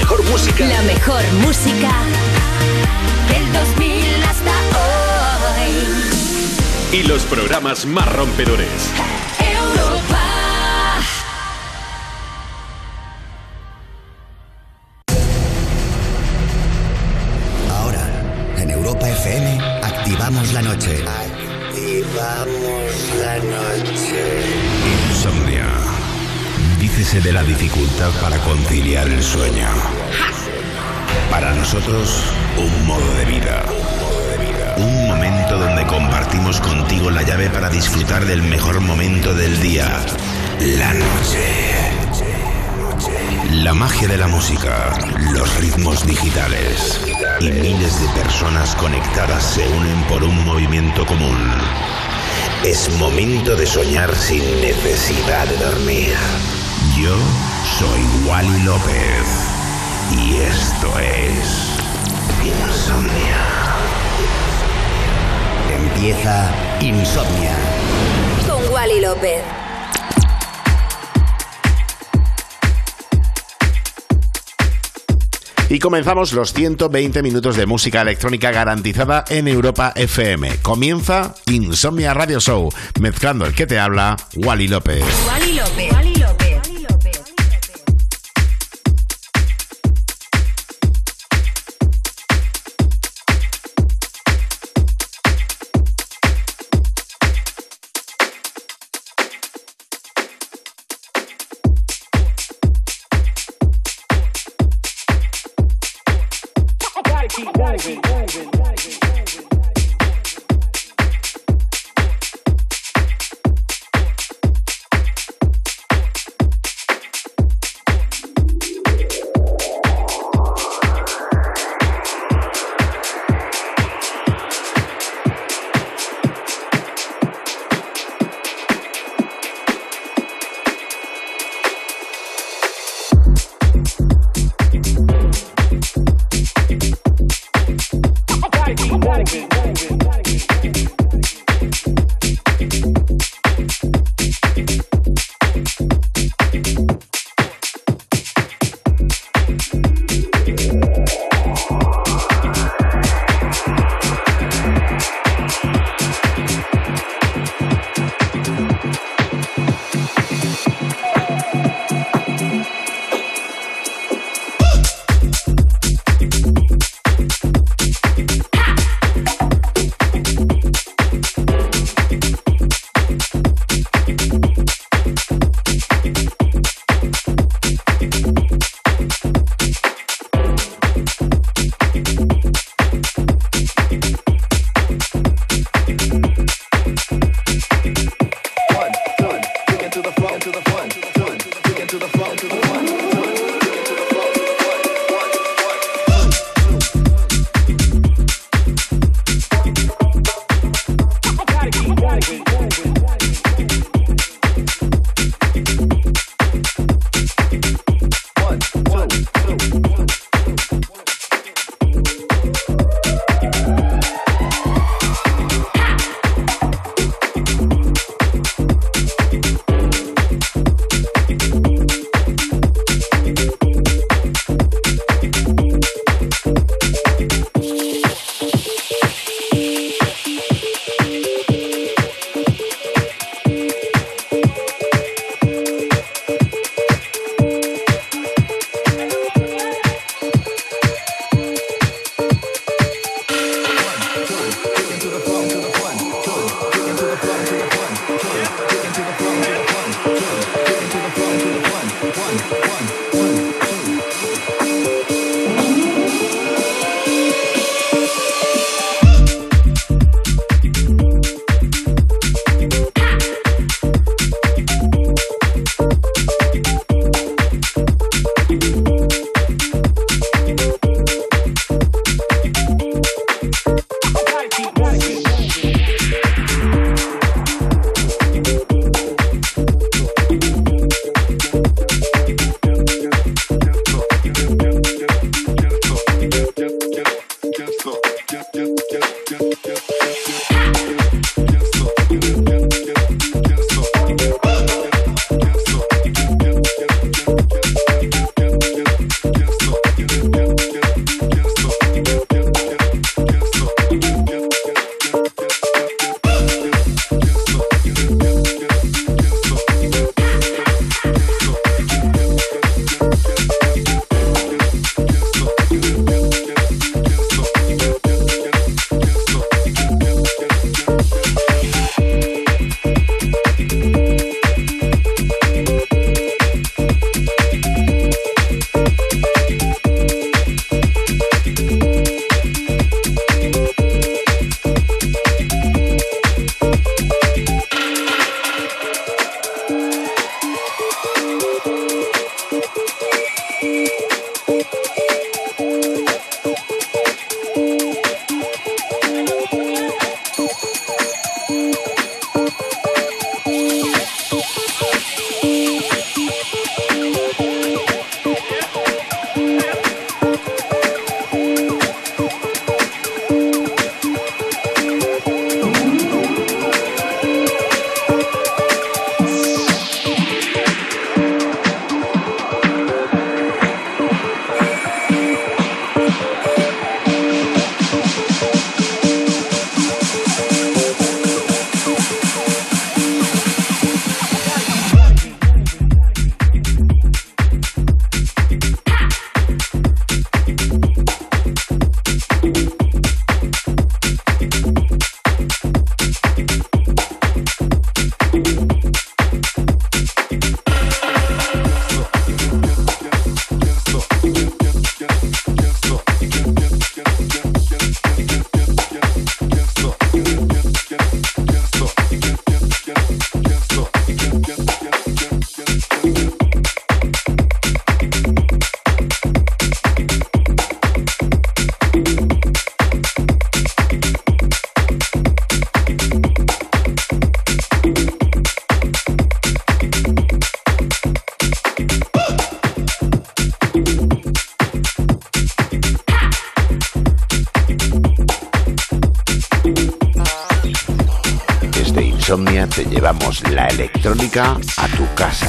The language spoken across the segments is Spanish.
mejor música. La mejor música del 2000 hasta hoy. Y los programas más rompedores. Europa. Ahora, en Europa FM, activamos la noche. Activamos la noche. Insomnia. Dícese de la dificultad para conciliar el sueño. Para nosotros, un modo de vida. Un momento donde compartimos contigo la llave para disfrutar del mejor momento del día. La noche. La magia de la música, los ritmos digitales y miles de personas conectadas se unen por un movimiento común. Es momento de soñar sin necesidad de dormir. Yo soy Wally López y esto es Insomnia. Empieza Insomnia. Con Wally López. Y comenzamos los 120 minutos de música electrónica garantizada en Europa FM. Comienza Insomnia Radio Show, mezclando el que te habla, Wally López. Wally López.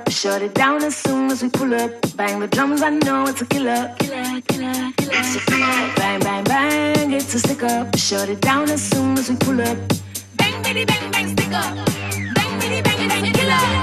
up. Shut it down as soon as we pull up. Bang the drums, I know it's a killer. Killer, killer, killer. It's a. Bang, bang, bang, it's a stick up. Shut it down as soon as we pull up. Bang, bitty, bang, bang, stick up. Bang, bitty, bang, bang, a killer.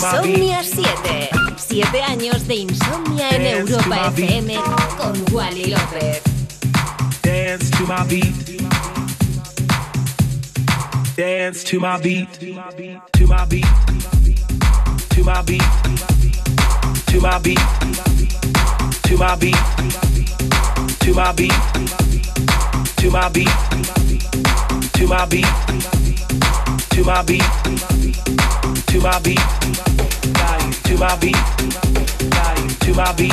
Insomnia 7. 7 años de insomnia en Europa FM con Wally López. Dance to my beat. Dance to my beat. To my beat. To my beat. To my beat. To my beat. To my beat. To my beat. To my beat. To my beat. To my beat. To my beat. To my beat.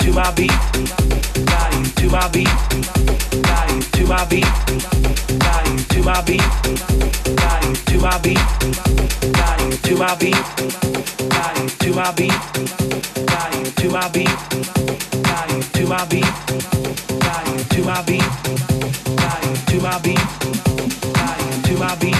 To my beat. To my beat. To my beat. To my beat. To my beat. To my beat. To my beat. To my beat. To my beat. To my beat. To my beat. To my beat.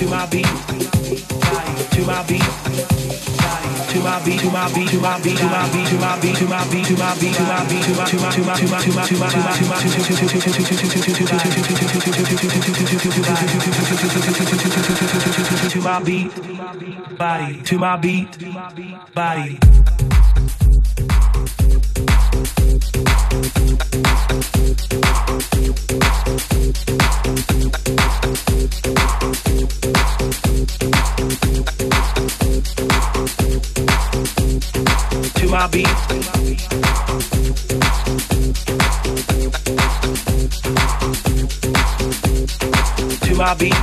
To my beat. To my beat. To my beat, to my beat, to my beat, to my beat, to my beat, to my beat, to my beat, to my beat, to my to my to my to my to my to my to my to my beat, body, to my beat, body. To my beat. To my beat.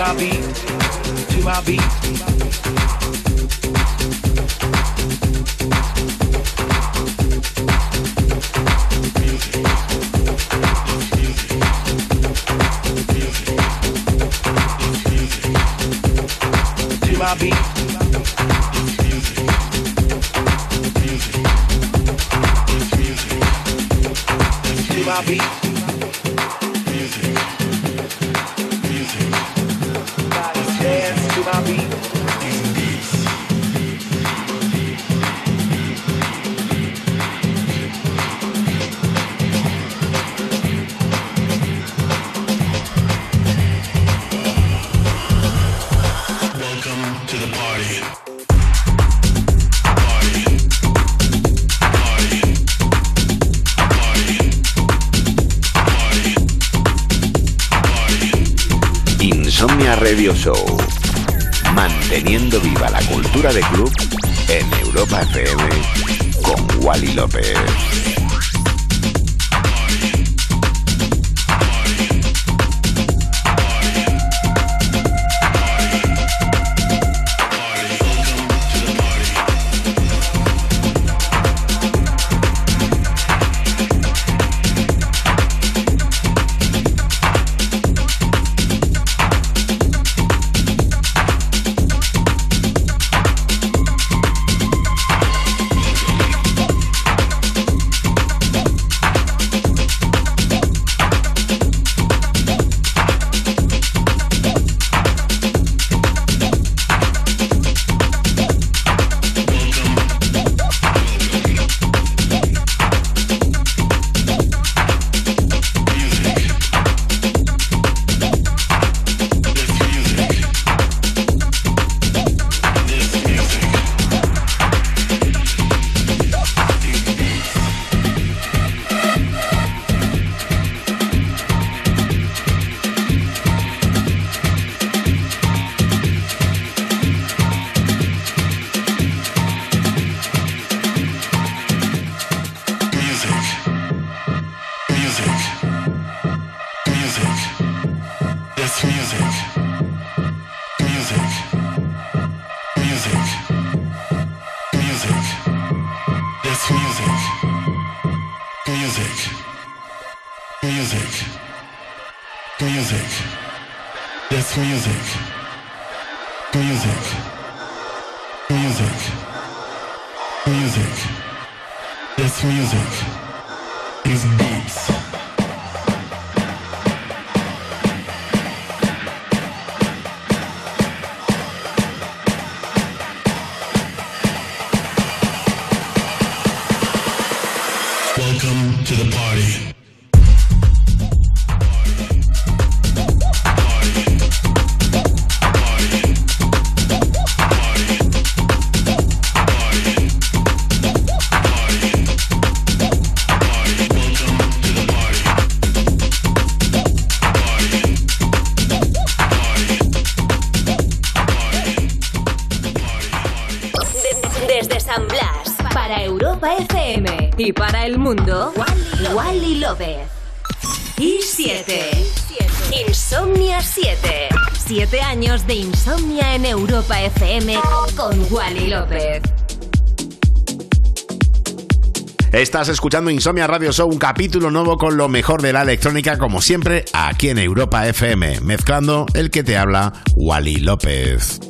My beat. To my beat. My beat. My beat. Estás escuchando Insomnia Radio Show, un capítulo nuevo con lo mejor de la electrónica, como siempre, aquí en Europa FM, mezclando el que te habla, Wally López.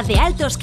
De altos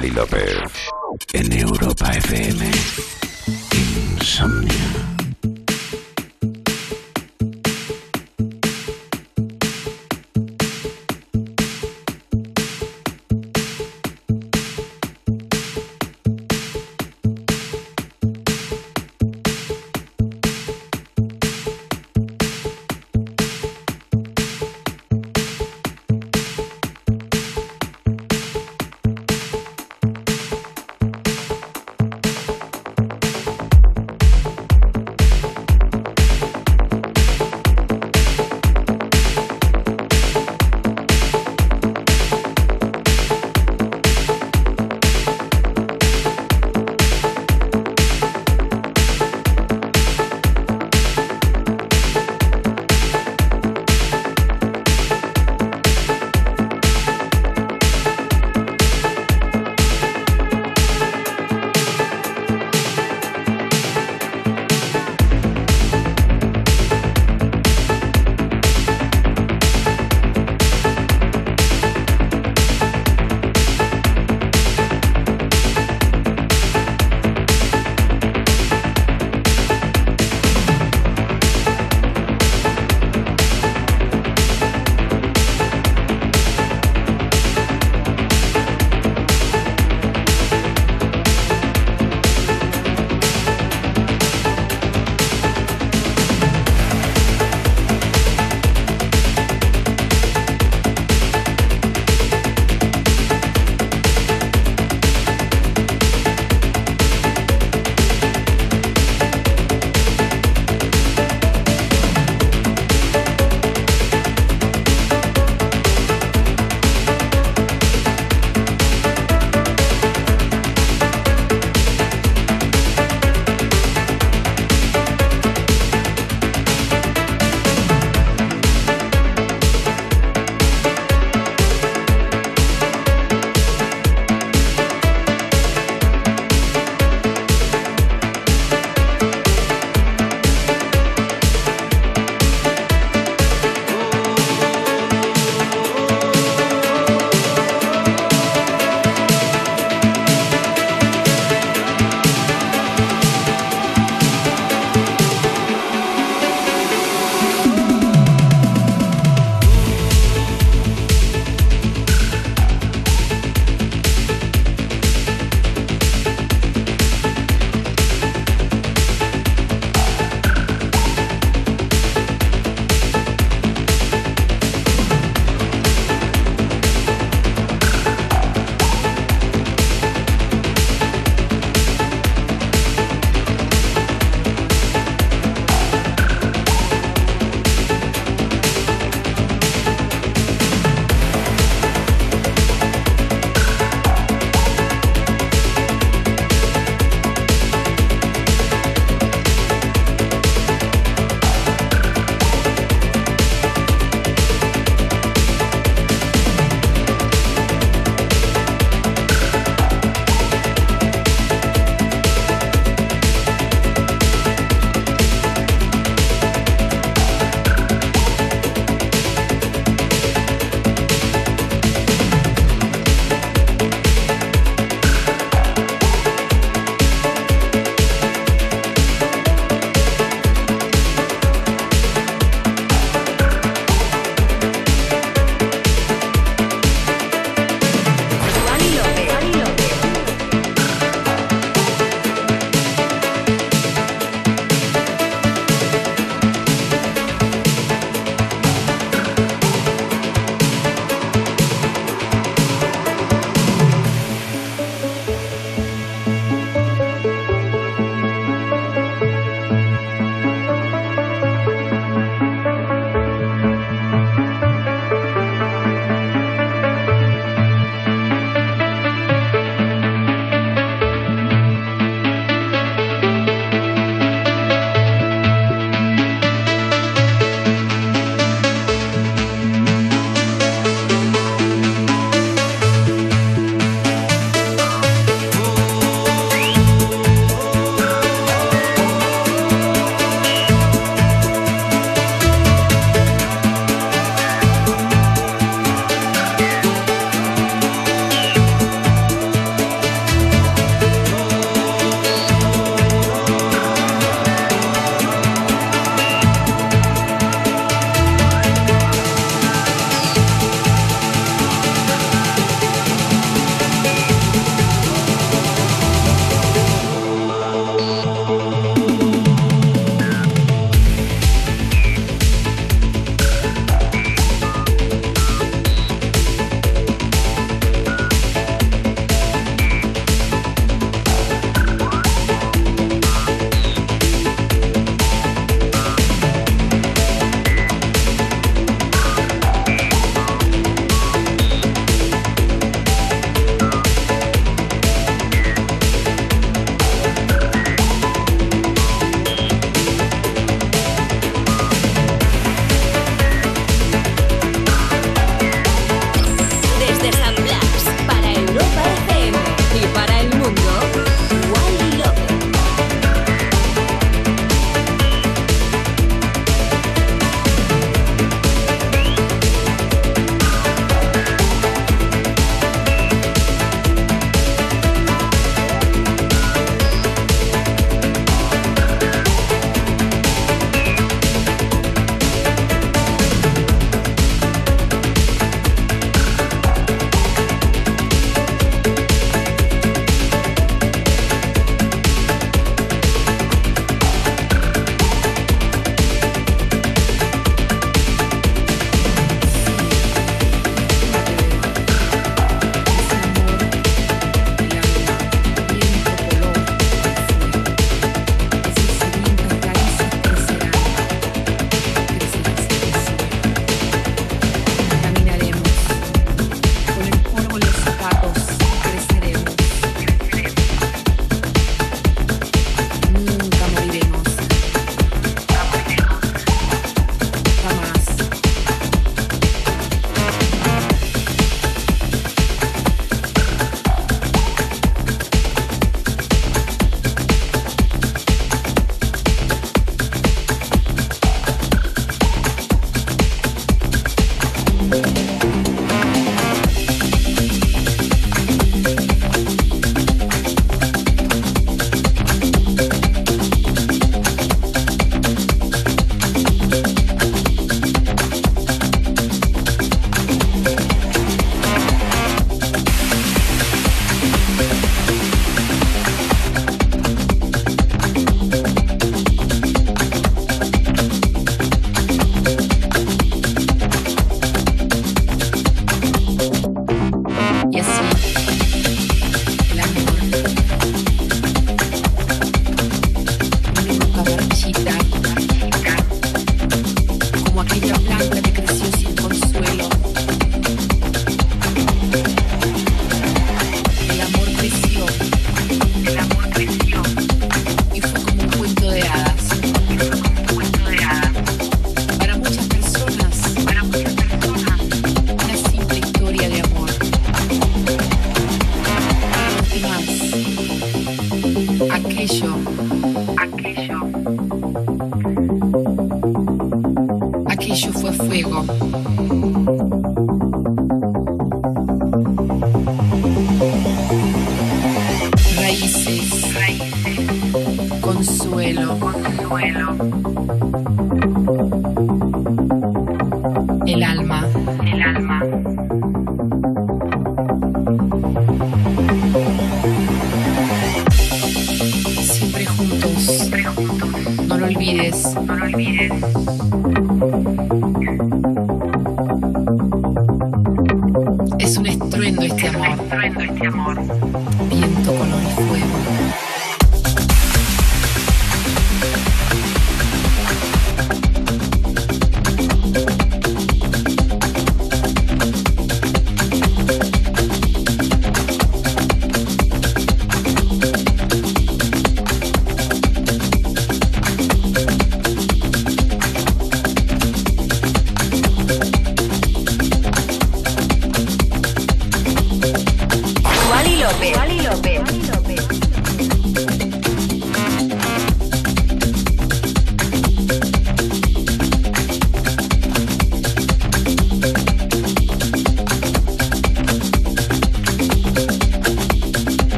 Lali López.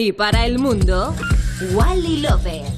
Y para el mundo, Wally López.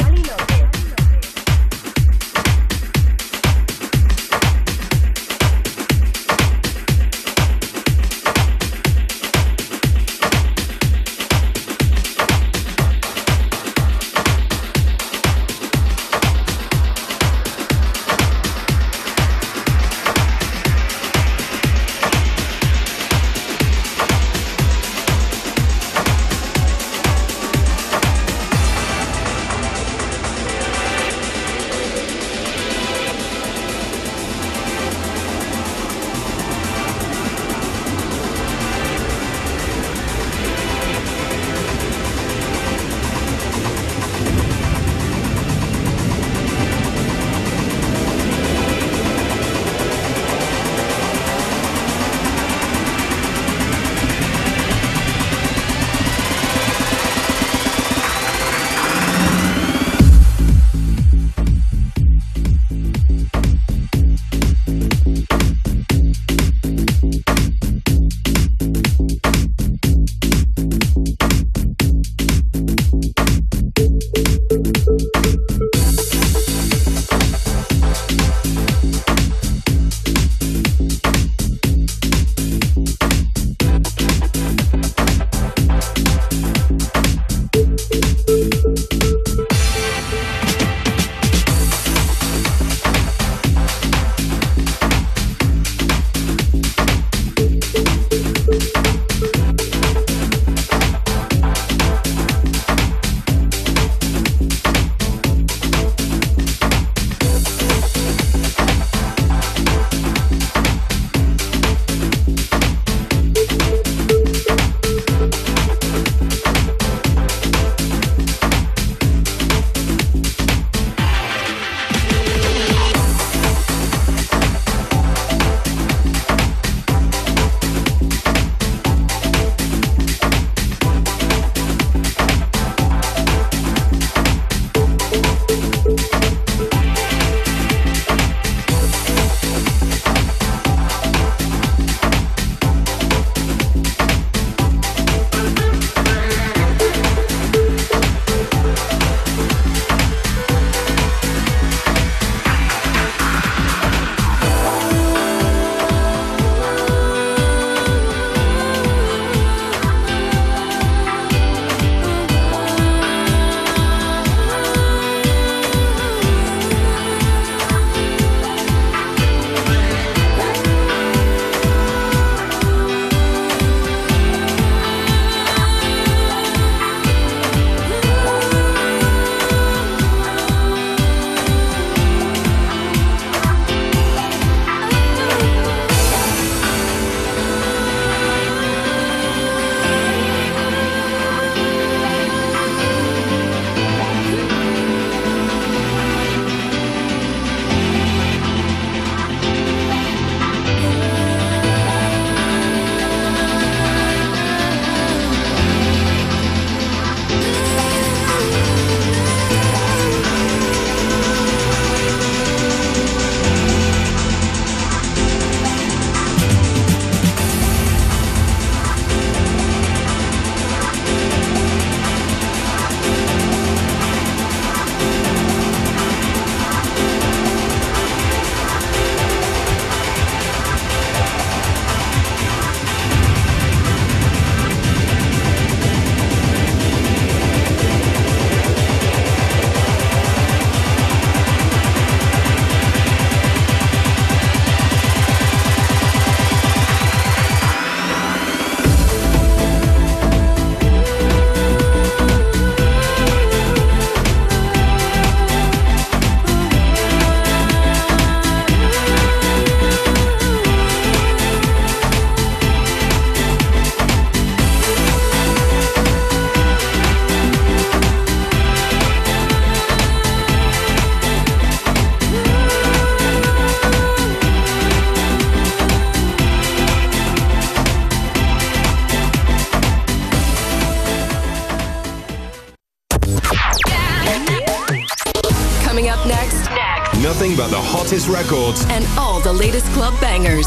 Records. And all the latest club bangers.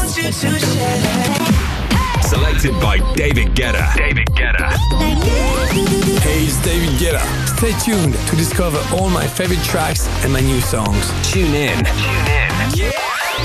Selected by David Guetta. David Guetta. Hey, it's David Guetta. Stay tuned to discover all my favorite tracks and my new songs. Tune in. Tune in. Yeah.